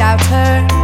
I've heard.